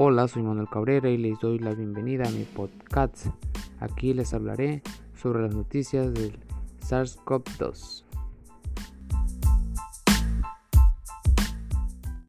Hola, soy Manuel Cabrera y les doy la bienvenida a mi podcast. Aquí les hablaré sobre las noticias del SARS-CoV-2.